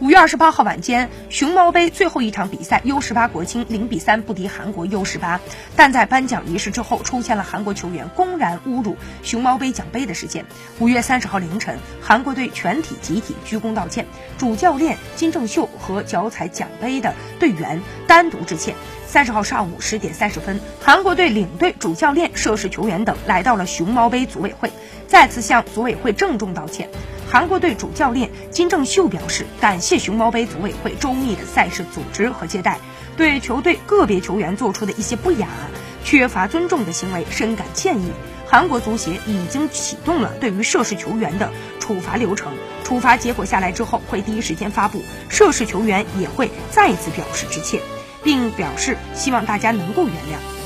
五月二十八号晚间，熊猫杯最后一场比赛，U 十八国青零比三不敌韩国 U 十八。但在颁奖仪式之后，出现了韩国球员公然侮辱熊猫杯奖杯的事件。五月三十号凌晨，韩国队全体集体鞠躬道歉，主教练金正秀和脚踩奖杯的队员单独致歉。三十号上午十点三十分，韩国队领队、主教练、涉事球员等来到了熊猫杯组委会，再次向组委会郑重道歉。韩国队主教练金正秀表示，感谢熊猫杯组委会周密的赛事组织和接待，对球队个别球员做出的一些不雅、缺乏尊重的行为深感歉意。韩国足协已经启动了对于涉事球员的处罚流程，处罚结果下来之后会第一时间发布，涉事球员也会再次表示致歉，并表示希望大家能够原谅。